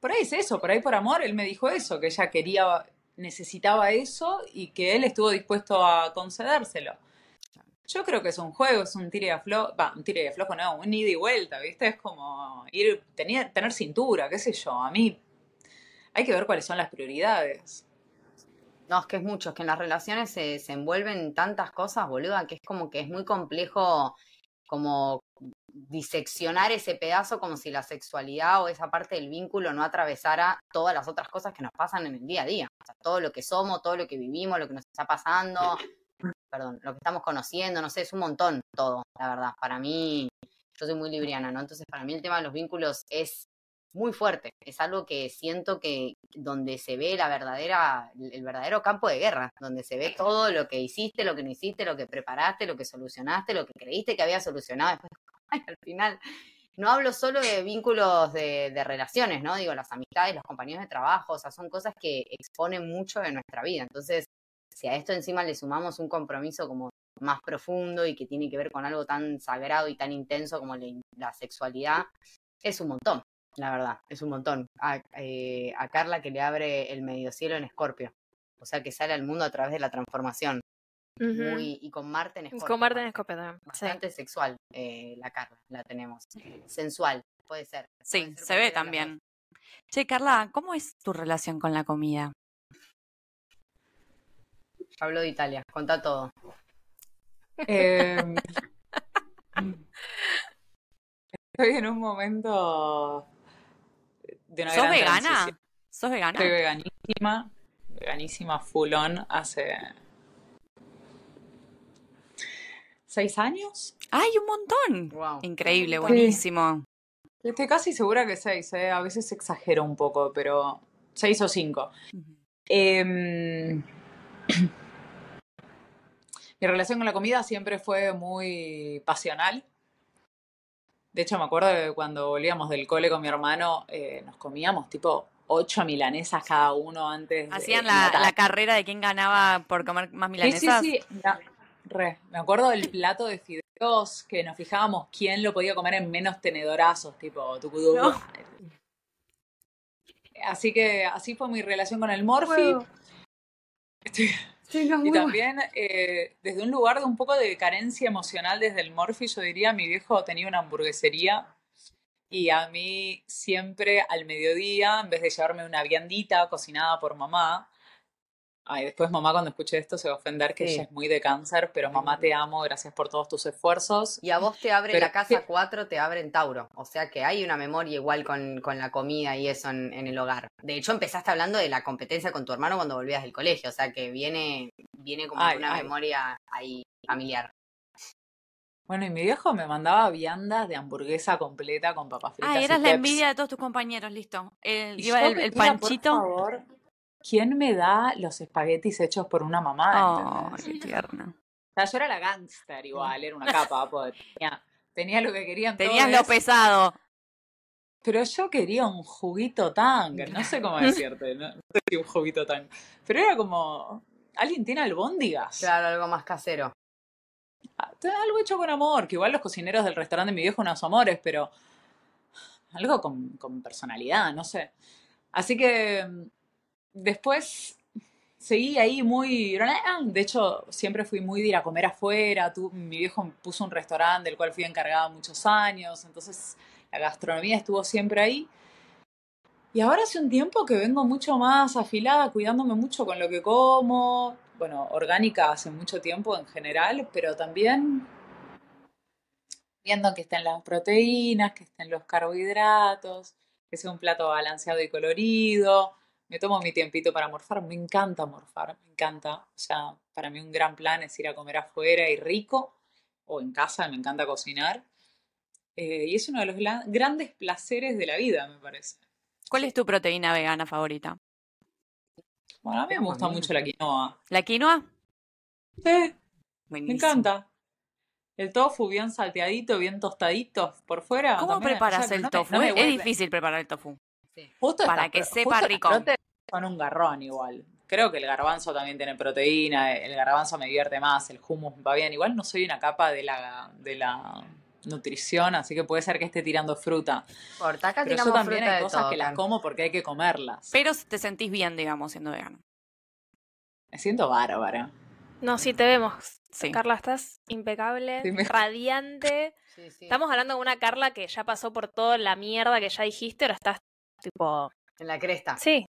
Por ahí es eso, por ahí por amor, él me dijo eso, que ella quería, necesitaba eso y que él estuvo dispuesto a concedérselo. Yo creo que es un juego, es un tire de aflojo, va, un tire de aflojo, no, un ida y vuelta, ¿viste? Es como ir, tener, tener cintura, qué sé yo. A mí hay que ver cuáles son las prioridades. No, es que es mucho, es que en las relaciones se, se envuelven tantas cosas, boluda, que es como que es muy complejo como diseccionar ese pedazo como si la sexualidad o esa parte del vínculo no atravesara todas las otras cosas que nos pasan en el día a día. O sea, todo lo que somos, todo lo que vivimos, lo que nos está pasando, perdón, lo que estamos conociendo, no sé, es un montón todo, la verdad. Para mí, yo soy muy libriana, ¿no? Entonces, para mí el tema de los vínculos es muy fuerte, es algo que siento que donde se ve la verdadera, el verdadero campo de guerra, donde se ve todo lo que hiciste, lo que no hiciste, lo que preparaste, lo que solucionaste, lo que creíste que había solucionado, después, [LAUGHS] ay, al final. No hablo solo de vínculos de, de relaciones, ¿no? Digo, las amistades, los compañeros de trabajo, o sea, son cosas que exponen mucho de nuestra vida. Entonces, si a esto encima le sumamos un compromiso como más profundo y que tiene que ver con algo tan sagrado y tan intenso como la, sexualidad, es un montón. La verdad, es un montón. A, eh, a Carla que le abre el medio cielo en Escorpio. O sea que sale al mundo a través de la transformación. Muy, y con Marte en Escorpio. Con Marte en. Escorpio también. Sí. Bastante sexual eh, la Carla, la tenemos. Sensual, puede ser. Sí, puede ser se ve también. Che, Carla, ¿cómo es tu relación con la comida? Dos. Hablo de Italia, contá todo. Em, estoy en un momento de una ¿Sos gran vegana? transición. ¿Sos vegana? Estoy veganísima, veganísima full on hace seis años. ¡Ay, un montón! Wow. Increíble, Sí. buenísimo. Estoy casi segura que seis, ¿eh? A veces exagero un poco, pero seis o cinco. Em, Mi relación con la comida siempre fue muy pasional. De hecho, me acuerdo que cuando volvíamos del cole con mi hermano, eh, nos comíamos tipo ocho milanesas cada uno antes de Hacían la la, carrera de quién ganaba por comer más Sí, milanesas. sí, sí. La- re. Me acuerdo del plato de fideos que nos fijábamos quién lo podía comer en menos tenedorazos, tipo tucudú. No. Así que así fue mi relación con el morfi. Estoy- Y también eh, desde un lugar de un poco de carencia emocional desde el Morphy, yo diría, mi viejo tenía una hamburguesería y a mí siempre al mediodía, en vez de llevarme una viandita cocinada por mamá, ay, después mamá cuando escuche esto se va a ofender que Sí. ella es muy de cáncer, pero mamá te amo, gracias por todos tus esfuerzos. Y a vos te abre Pero la casa ¿qué? 4, te abre en Tauro. O sea que hay una memoria igual con, con la comida y eso en, en el hogar. De hecho, empezaste hablando de la competencia con tu hermano cuando volvías del colegio. O sea que viene, viene como Ay, una ay. memoria ahí familiar. Bueno, y mi viejo me mandaba viandas de hamburguesa completa con papas fritas. Ah, y eras la peps. envidia de todos tus compañeros, listo. El, Y lleva yo el, el panchito. Por favor, ¿quién me da los espaguetis hechos por una mamá? Oh, qué tierno. O sea, yo era la gangster igual, era una capa, tenía, tenía lo que querían Tenías todos, lo pesado. Pero yo quería un juguito tang, no sé cómo [LAUGHS] decirte, no, no sé si un juguito tang. Pero era como, ¿alguien tiene albóndigas? Claro, algo más casero. Ah, Algo hecho con amor, que igual los cocineros del restaurante de mi viejo unos amores, pero algo con, con personalidad, no sé. Así que después seguí ahí muy... De hecho, siempre fui muy de ir a comer afuera. Tu- mi viejo puso un restaurante del cual fui encargada muchos años, entonces la gastronomía estuvo siempre ahí. Y ahora hace un tiempo que vengo mucho más afilada, cuidándome mucho con lo que como. Bueno, orgánica hace mucho tiempo en general, pero también viendo que estén las proteínas, que estén los carbohidratos, que sea un plato balanceado y colorido. Me tomo mi tiempito para morfar. Me encanta morfar, me encanta. O sea, para mí un gran plan es ir a comer afuera y rico, o en casa, me encanta cocinar. Eh, y es uno de los grandes placeres de la vida, me parece. ¿Cuál es tu proteína vegana favorita? Bueno, a mí me gusta mucho la quinoa. ¿La quinoa? Sí, me encanta. El tofu bien salteadito, bien tostadito por fuera. ¿Cómo también, preparas o sea, el no me- tofu? no me es difícil preparar el tofu. Justo para que sepa justo rico. Son un garrón igual. Creo que el garbanzo también tiene proteína, el garbanzo me divierte más, el hummus va bien. Igual no soy una capa de la, de la nutrición, así que puede ser que esté tirando fruta. Corta, acá Pero yo también fruta hay cosas todo. que las como porque hay que comerlas. Pero te sentís bien, digamos, siendo vegano. Me siento bárbara. No, sí te vemos. Sí. Carla, estás impecable, Sí, me- radiante. [LAUGHS] Sí, sí. Estamos hablando de una Carla que ya pasó por toda la mierda que ya dijiste, ahora estás tipo. En la cresta. Sí.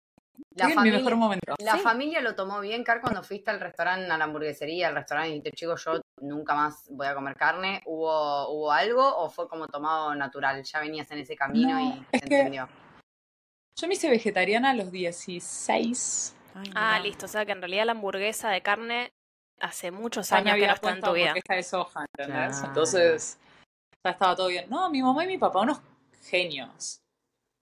La en mi mejor momento. la Sí. familia lo tomó bien, Car, cuando fuiste al restaurante, a la hamburguesería, al restaurante, y dijiste, chicos, yo nunca más voy a comer carne. ¿Hubo, ¿Hubo algo o fue como tomado natural? Ya venías en ese camino No, y es se que- entendió. Yo me hice vegetariana a los 16. Ay, Ah, listo. O sea que en realidad la hamburguesa de carne hace muchos años que había no está en tu vida. de soja, ¿entendés? Claro. Entonces, ya estaba todo bien. No, mi mamá y mi papá, unos genios.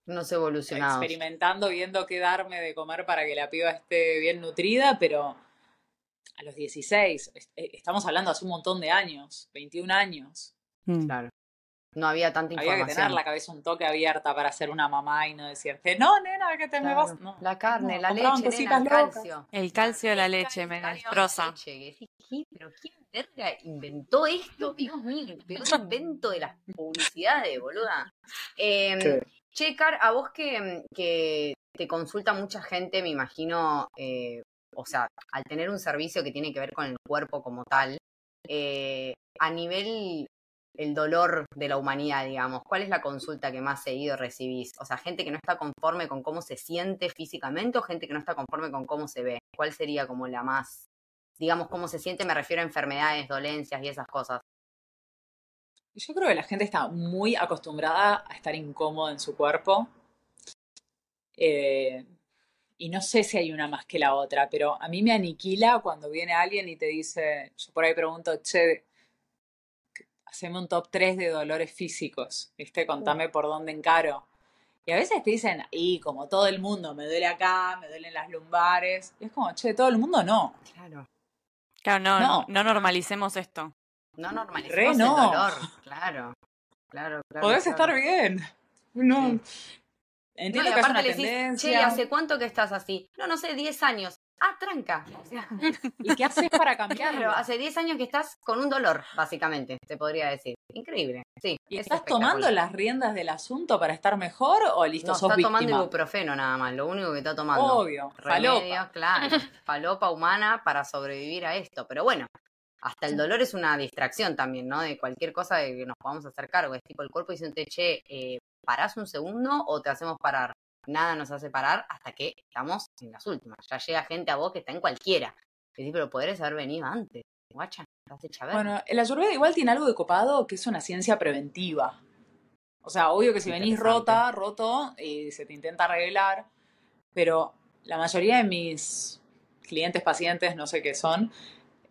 Unos evolucionados. Experimentando, viendo qué darme de comer para que la piba esté bien nutrida, pero a los 16, est- eh, estamos hablando hace un montón de años, 21 años. Mm. Claro. No había tanta Había que información. tener la cabeza un toque abierta para ser una mamá y no decirte, no, nena, que te me vas. No. La carne, No, la leche, nena, el locas. calcio. El calcio de la leche me destroza. ¿Pero quién verga inventó esto? Dios mío, el peor invento de las publicidades, boluda. Eh, Che, Car, a vos que, que te consulta mucha gente, me imagino, eh, o sea, al tener un servicio que tiene que ver con el cuerpo como tal, eh, a nivel el dolor de la humanidad, digamos, ¿cuál es la consulta que más seguido recibís? O sea, gente que no está conforme con cómo se siente físicamente o gente que no está conforme con cómo se ve. ¿Cuál sería como la más, digamos, cómo se siente? Me refiero a enfermedades, dolencias y esas cosas. Yo creo que la gente está muy acostumbrada a estar incómoda en su cuerpo. Eh, y no sé si hay una más que la otra, pero a mí me aniquila cuando viene alguien y te dice, yo por ahí pregunto, che, haceme un top 3 de dolores físicos, ¿viste? Contame por dónde encaro. Y a veces te dicen, y como todo el mundo, me duele acá, me duelen las lumbares. Y es como, che, todo el mundo no. Claro. Claro, no, no, no normalicemos esto. No Re normalicemos no. el dolor. Claro. Claro, claro. Podés claro. estar bien. No. Sí. Entiendo No, que es aparte una le decís, che. ¿hace cuánto que estás así? No, no sé, 10 años. Ah, tranca. O sea, [LAUGHS] ¿Y qué haces para [LAUGHS] cambiarlo? claro, hace 10 años que estás con un dolor, básicamente, se podría decir. Increíble. Sí. ¿Y es estás tomando las riendas del asunto para estar mejor o listo, No, sos está tomando ibuprofeno nada más, lo único que está tomando. Obvio, Remedios, falopa. claro. Falopa humana para sobrevivir a esto. Pero bueno, hasta el dolor es una distracción también, ¿no? De cualquier cosa de que nos podamos hacer cargo. Es tipo el cuerpo diciendo, che, eh, ¿parás un segundo o te hacemos parar? Nada nos hace parar hasta que estamos en las últimas. Ya llega gente a vos que está en cualquiera. Decís, pero podrías haber venido antes. Guacha, estás hecha verga. Bueno, el ayurveda igual tiene algo de copado que es una ciencia preventiva. O sea, obvio que si venís rota, roto, y se te intenta arreglar, pero la mayoría de mis clientes, pacientes, no sé qué son,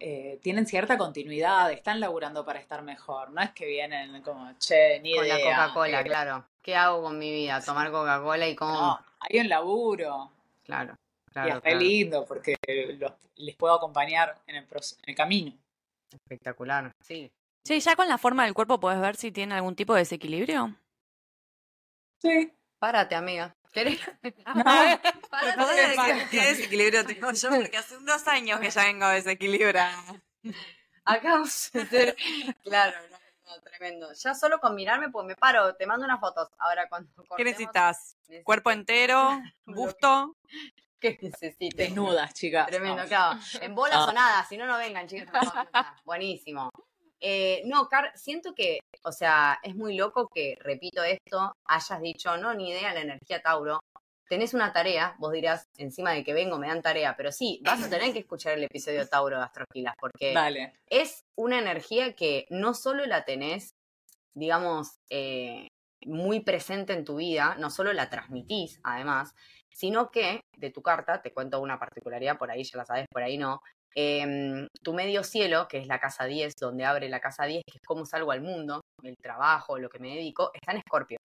eh, tienen cierta continuidad, están laburando para estar mejor. No es que vienen como, che, ni con la idea. Coca-Cola, eh, claé ¿Qué hago con mi vida? Tomar Coca-Cola y cómo. No, hay un laburo. Claro, y claro. es re claro. lindo porque los- les puedo acompañar en el, en el camino. Espectacular. Sí. Sí, ya con la forma del cuerpo puedes ver si tiene algún tipo de desequilibrio. Sí. Párate, amiga. ¿Querés? [LAUGHS] [LAUGHS] No, Párate. ¿Podés decir qué desequilibrio tengo yo? Porque hace dos años que ya vengo desequilibrada. [LAUGHS] Acá a. Claro, no, no, tremendo. Ya solo con mirarme, pues me paro, te mando unas fotos. Ahora cuando ¿Qué necesitas? necesito- ¿Cuerpo entero? ¿Busto? ¿Qué necesites? desnudas, chicas. Tremendo, No. claro. En bolas No. o nada, si no, no vengan, no. Buenísimo. Eh, no, Car, siento que, o sea, es muy loco que, repito esto, hayas dicho, no, ni idea la energía Tauro. Tenés una tarea, vos dirás, encima de que vengo me dan tarea, pero sí, vas a tener que escuchar el episodio Tauro de Astroquilas, porque Dale. es una energía que no solo la tenés, digamos, eh, muy presente en tu vida, no solo la transmitís, además, sino que de tu carta, te cuento una particularidad, por ahí ya la sabes, por ahí no, em, tu medio cielo, que es la casa 10, donde abre la casa 10, que es cómo salgo al mundo, el trabajo, lo que me dedico, está en Escorpio.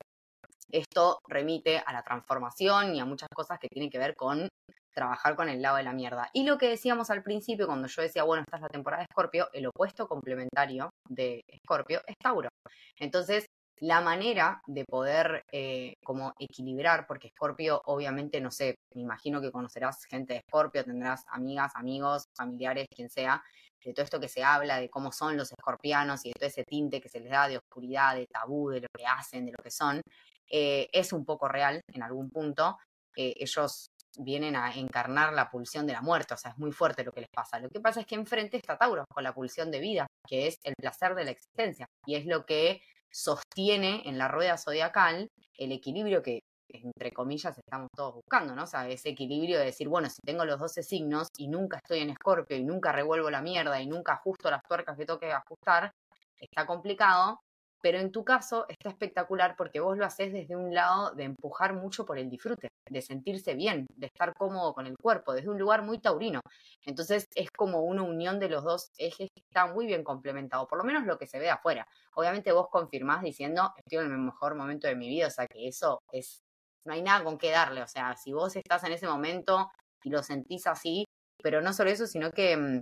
Esto remite a la transformación y a muchas cosas que tienen que ver con trabajar con el lado de la mierda. Y lo que decíamos al principio, cuando yo decía, bueno, esta es la temporada de Escorpio, el opuesto complementario de Escorpio es Tauro. Entonces, la manera de poder eh, como equilibrar, porque Escorpio, obviamente, no sé, me imagino que conocerás gente de Escorpio, tendrás amigas, amigos, familiares, quien sea, de todo esto que se habla, de cómo son los escorpianos y de todo ese tinte que se les da de oscuridad, de tabú, de lo que hacen, de lo que son, eh, es un poco real en algún punto. Eh, ellos vienen a encarnar la pulsión de la muerte, o sea, es muy fuerte lo que les pasa. Lo que pasa es que enfrente está Tauro con la pulsión de vida, que es el placer de la existencia, y es lo que sostiene en la rueda zodiacal el equilibrio que, entre comillas, estamos todos buscando, ¿no? O sea, ese equilibrio de decir, bueno, si tengo los 12 signos y nunca estoy en escorpio y nunca revuelvo la mierda y nunca ajusto las tuercas que tengo que ajustar, está complicado, pero en tu caso está espectacular porque vos lo haces desde un lado de empujar mucho por el disfrute, de sentirse bien, de estar cómodo con el cuerpo, desde un lugar muy taurino. Entonces es como una unión de los dos ejes que está muy bien complementado, por lo menos lo que se ve de afuera. Obviamente vos confirmás diciendo, estoy en el mejor momento de mi vida, o sea que eso es, no hay nada con qué darle, o sea, si vos estás en ese momento y lo sentís así, pero no solo eso, sino que mm,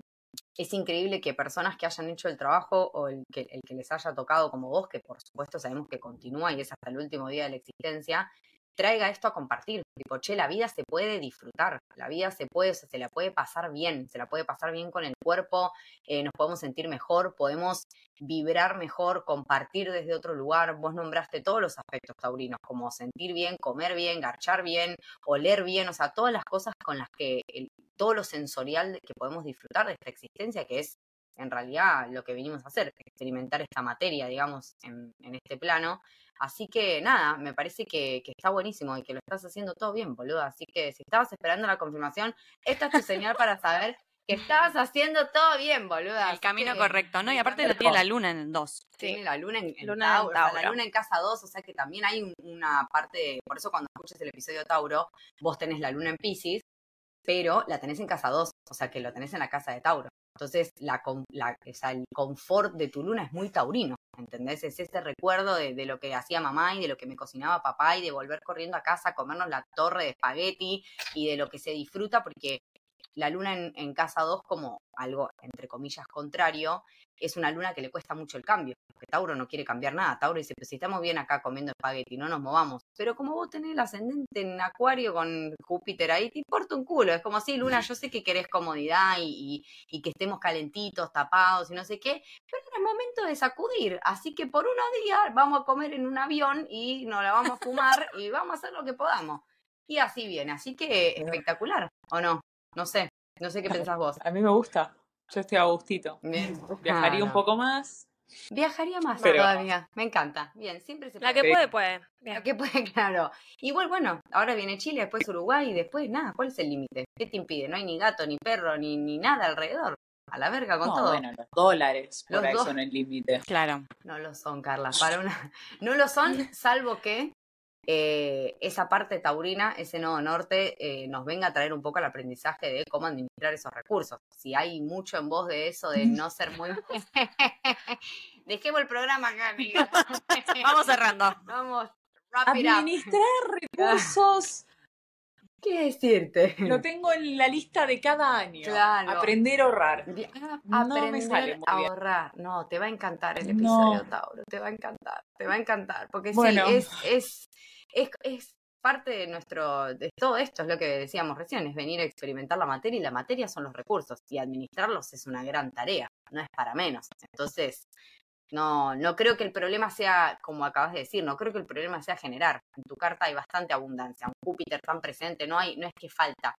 es increíble que personas que hayan hecho el trabajo o el que, el que les haya tocado como vos, que por supuesto sabemos que continúa y es hasta el último día de la existencia, traiga esto a compartir. Tipo, che, la vida se puede disfrutar, la vida se puede, se la puede pasar bien, se la puede pasar bien con el cuerpo, eh, nos podemos sentir mejor, podemos vibrar mejor, compartir desde otro lugar. Vos nombraste todos los aspectos taurinos, como sentir bien, comer bien, garchar bien, oler bien, o sea, todas las cosas con las que, todo lo sensorial que podemos disfrutar de esta existencia, que es en realidad lo que venimos a hacer, experimentar esta materia, digamos, en, este plano. Así que nada, me parece que, está buenísimo y que lo estás haciendo todo bien, boludo. Así que si estabas esperando la confirmación, esta es tu señal para saber que estabas haciendo todo bien, boluda. El camino correcto, ¿no? Y aparte lo tiene la luna en dos. Sí, la luna en, Tauro, la luna en casa 2, o sea que también hay una parte, por eso cuando escuches el episodio Tauro, vos tenés la luna en Pisces, pero la tenés en casa 2, o sea que lo tenés en la casa de Tauro. Entonces, la, la, el confort de tu luna es muy taurino, ¿entendés? Es ese recuerdo de, de, lo que hacía mamá y de lo que me cocinaba papá y de volver corriendo a casa a comernos la torre de espagueti y de lo que se disfruta, porque la luna en, casa 2 como algo, entre comillas, contrario, es una luna que le cuesta mucho el cambio, porque Tauro no quiere cambiar nada. Tauro dice, pues si estamos bien acá comiendo espagueti, no nos movamos. Pero como vos tenés el ascendente en Acuario con Júpiter ahí, te importa un culo. Es como, sí, Luna, yo sé que querés comodidad y, y, que estemos calentitos, tapados y no sé qué, pero es el momento de sacudir. Así que por unos días vamos a comer en un avión y nos la vamos a fumar [LAUGHS] y vamos a hacer lo que podamos. Y así viene, así que espectacular, ¿o no? No sé, no sé qué [LAUGHS] pensás vos. A mí me gusta. Yo estoy a gustito. Bien. Viajaría un poco más. Viajaría más todavía. Me encanta. Bien, siempre se puede. La que puede, puede. La que puede, claro. Igual, bueno, ahora viene Chile, después Uruguay y después nada. ¿Cuál es el límite? ¿Qué te impide? No hay ni gato, ni perro, ni, ni nada alrededor. A la verga con todo. Bueno, los dólares por ahí son el límite. Claro. No lo son, Carla. Para una... [LAUGHS] No lo son, [LAUGHS] salvo que eh, esa parte taurina, ese nodo norte, eh, nos venga a traer un poco el aprendizaje de cómo administrar esos recursos. Si hay mucho en vos de eso, de no ser muy... [LAUGHS] Dejemos el programa acá, amiga. [LAUGHS] Vamos cerrando. Vamos. Administrar recursos. [LAUGHS] ¿Qué decirte? Lo tengo en la lista de cada año. Claro. Aprender a ahorrar. Ah, aprender a ahorrar. No, te va a encantar el episodio, Tauro. Te va a encantar. Te va a encantar. Porque sí, es, es es, es parte de nuestro, de todo esto, es lo que decíamos recién, es venir a experimentar la materia y la materia son los recursos y administrarlos es una gran tarea, no es para menos. Entonces, no, no creo que el problema sea, como acabas de decir, no creo que el problema sea generar. En tu carta hay bastante abundancia, un Júpiter tan presente, no hay, no es que falta.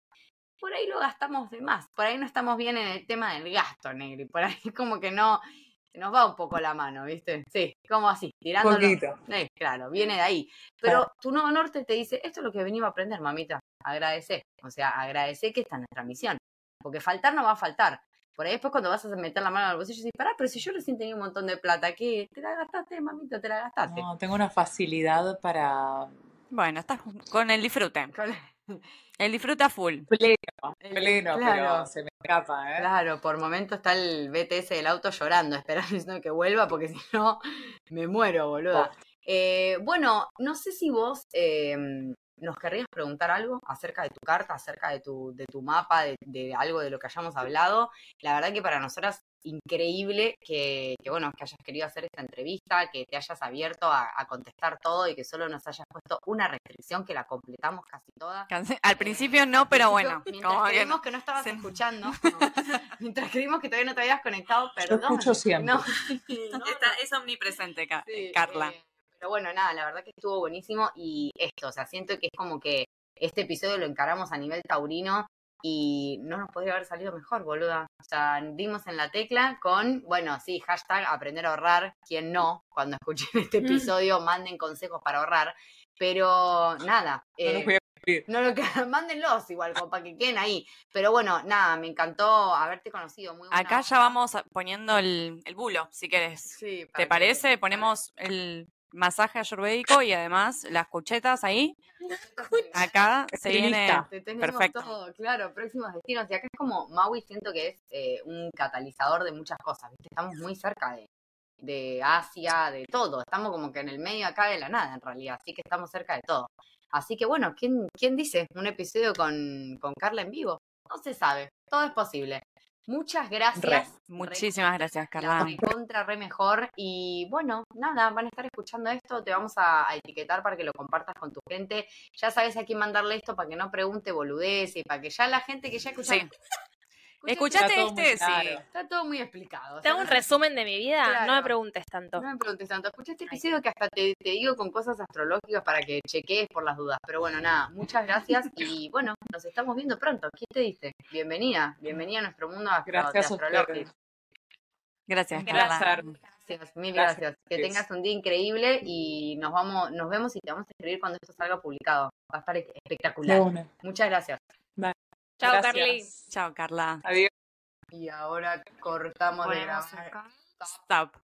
Por ahí lo gastamos de más, por ahí no estamos bien en el tema del gasto, Negri, por ahí como que no, nos va un poco la mano, ¿viste? Sí, como así, tirándolo. Poquito. Eh, claro, viene de ahí. Pero tu nuevo norte te dice, esto es lo que venimos a aprender, mamita. Agradece. O sea, agradece que está en nuestra misión. Porque faltar no va a faltar. Por ahí después cuando vas a meter la mano al bolsillo, dices, pará, pero si yo recién tenía un montón de plata, ¿qué? ¿Te la gastaste, mamita? ¿Te la gastaste? No, tengo una facilidad para... Bueno, estás con el disfrute. Con... El disfruta full. Pleno, pleno, pero se me escapa, ¿eh? Claro, por momento está el BTS del auto llorando, [LAUGHS] esperando que vuelva, porque si no, me muero, boludo. Oh. Eh, bueno, no sé si vos em, nos querrías preguntar algo acerca de tu carta, acerca de tu, de tu mapa, de, de, algo de lo que hayamos hablado. La verdad que para nosotras increíble que, bueno, que hayas querido hacer esta entrevista, que te hayas abierto a, contestar todo y que solo nos hayas puesto una restricción que la completamos casi toda. Al principio no, pero bueno. Mientras creímos que no, estabas escuchando, [LAUGHS] mientras creímos que todavía no te habías conectado, perdón. escucho siempre. [LAUGHS] es omnipresente, Carla. Eh, pero bueno, nada, la verdad que estuvo buenísimo y esto, o sea, siento que es como que este episodio lo encaramos a nivel taurino y no nos podría haber salido mejor, boluda. O sea, dimos en la tecla con, bueno, sí, hashtag aprender a ahorrar, quien no, cuando escuchen [LAUGHS] este mm. episodio, manden consejos para ahorrar, pero nada. no lo que [LAUGHS] mándenlos igual, como para que queden ahí. Pero bueno, nada, me encantó haberte conocido. Muy Acá ya vamos poniendo el, el bulo, si querés. Sí, ¿Te parece? Ponemos el masaje ayurvédico y además las cuchetas ahí. Acá se viene perfecto. todo, claro, próximos destinos. Y acá es como Maui siento que es eh, un catalizador de muchas cosas, ¿viste? Estamos muy cerca de, de Asia, de todo. Estamos como que en el medio acá de la nada, en realidad. Así que estamos cerca de todo. Así que bueno, ¿quién, quién dice? Un episodio con, con Carla en vivo. No se sabe, todo es posible. Muchas gracias. Muchísimas gracias, Carla. Contra re mejor. Y bueno, nada, van a estar escuchando esto. Te vamos a, etiquetar para que lo compartas con tu gente. Ya sabes a quién mandarle esto para que no pregunte boludez y para que ya la gente que ya escucha. ¿Escuchaste este? Sí. Está todo muy explicado. ¿Te hago un resumen de mi vida? No me preguntes tanto. No me preguntes tanto. Escuché este episodio que hasta te, digo con cosas astrológicas para que chequees por las dudas. Pero bueno, nada, muchas gracias [LAUGHS] y bueno, nos estamos viendo pronto. ¿Qué te dice? Bienvenida, bienvenida a nuestro mundo gracias astrológico. Gracias, gracias. Gracias, mil gracias. Que tengas un día increíble y nos vamos, nos vemos y te vamos a escribir cuando esto salga publicado. Va a estar espectacular. Muchas gracias. Chao, Carly. Chao, Carla. Adiós. Y ahora cortamos de grabar. Stop.